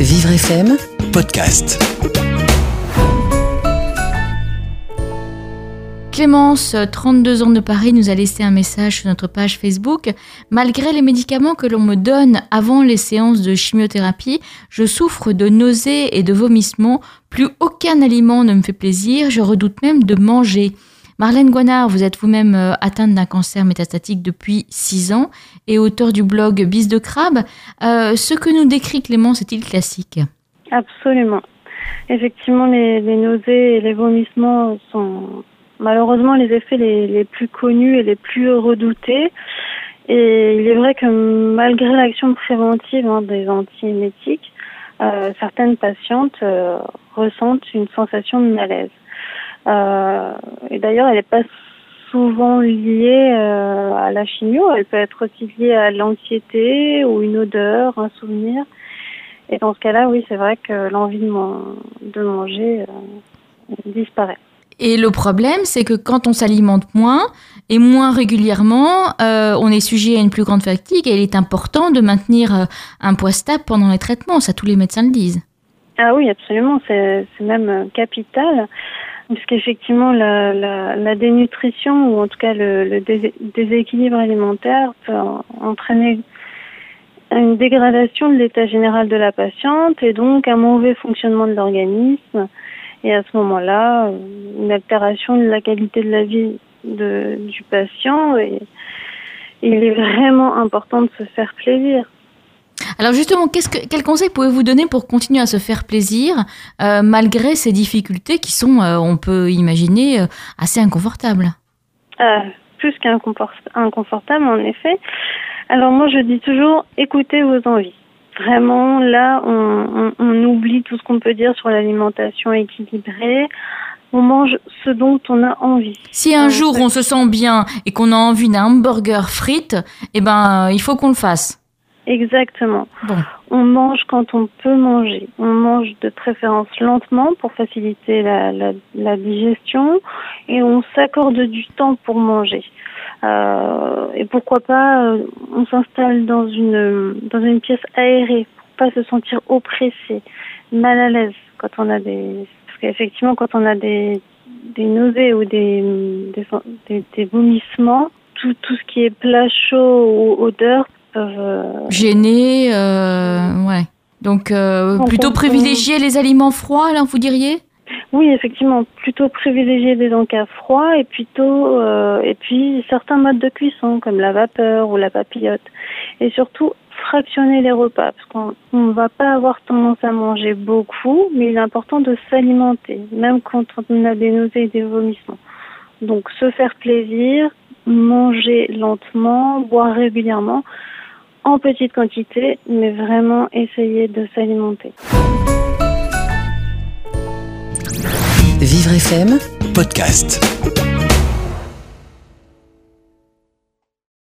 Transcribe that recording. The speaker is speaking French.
Vivre FM, podcast. Clémence, 32 ans de Paris, nous a laissé un message sur notre page Facebook. Malgré les médicaments que l'on me donne avant les séances de chimiothérapie, je souffre de nausées et de vomissements. Plus aucun aliment ne me fait plaisir. Je redoute même de manger. Marlène Guanard, vous êtes vous-même euh, atteinte d'un cancer métastatique depuis 6 ans et auteur du blog Bis de crabe. Euh, ce que nous décrit Clémence est-il classique? Absolument. Effectivement, les, nausées et les vomissements sont malheureusement les effets les, plus connus et les plus redoutés. Et il est vrai que malgré l'action préventive hein, des antiémétiques, euh, certaines patientes ressentent une sensation de malaise. Euh, et d'ailleurs, elle n'est pas souvent liée euh, à la chimio, elle peut être aussi liée à l'anxiété ou une odeur, un souvenir. Et dans ce cas-là, oui, c'est vrai que l'envie de, man de, manger euh, disparaît. Et le problème, c'est que quand on s'alimente moins et moins régulièrement, euh, on est sujet à une plus grande fatigue et il est important de maintenir un poids stable pendant les traitements. Ça, tous les médecins le disent. Ah oui, absolument. C'est même capital puisqu'effectivement la, la, la, dénutrition ou en tout cas le, le dés déséquilibre alimentaire peut entraîner une dégradation de l'état général de la patiente et donc un mauvais fonctionnement de l'organisme et à ce moment-là une altération de la qualité de la vie de, du patient et il est vraiment important de se faire plaisir. Alors justement, qu'est-ce que, quel conseil pouvez-vous donner pour continuer à se faire plaisir euh, malgré ces difficultés qui sont, euh, on peut imaginer, euh, assez inconfortables? Plus qu'inconfortables, en effet. Alors moi, je dis toujours, écoutez vos envies. Vraiment, là, on, on, on oublie tout ce qu'on peut dire sur l'alimentation équilibrée. On mange ce dont on a envie. Si un jour on se sent bien et qu'on a envie d'un hamburger frites, eh ben, il faut qu'on le fasse. Exactement. Bon. On mange quand on peut manger. On mange de préférence lentement pour faciliter la, la, la digestion et on s'accorde du temps pour manger. Euh, et pourquoi pas, euh, on s'installe dans une dans une pièce aérée pour pas se sentir oppressé, mal à l'aise quand on a des parce qu'effectivement quand on a des des nausées ou des des, des, des vomissements, tout tout ce qui est plat chaud ou odeur peuvent gêner euh, ouais. Donc euh, plutôt privilégier les aliments froids là vous diriez? Oui effectivement plutôt privilégier des encas froids et plutôt euh, et puis certains modes de cuisson comme la vapeur ou la papillote. Et surtout fractionner les repas parce qu'on ne va pas avoir tendance à manger beaucoup mais il est important de s'alimenter même quand on a des nausées et des vomissements. Donc se faire plaisir manger lentement boire régulièrement en petite quantité, mais vraiment essayer de s'alimenter. Vivre FM podcast.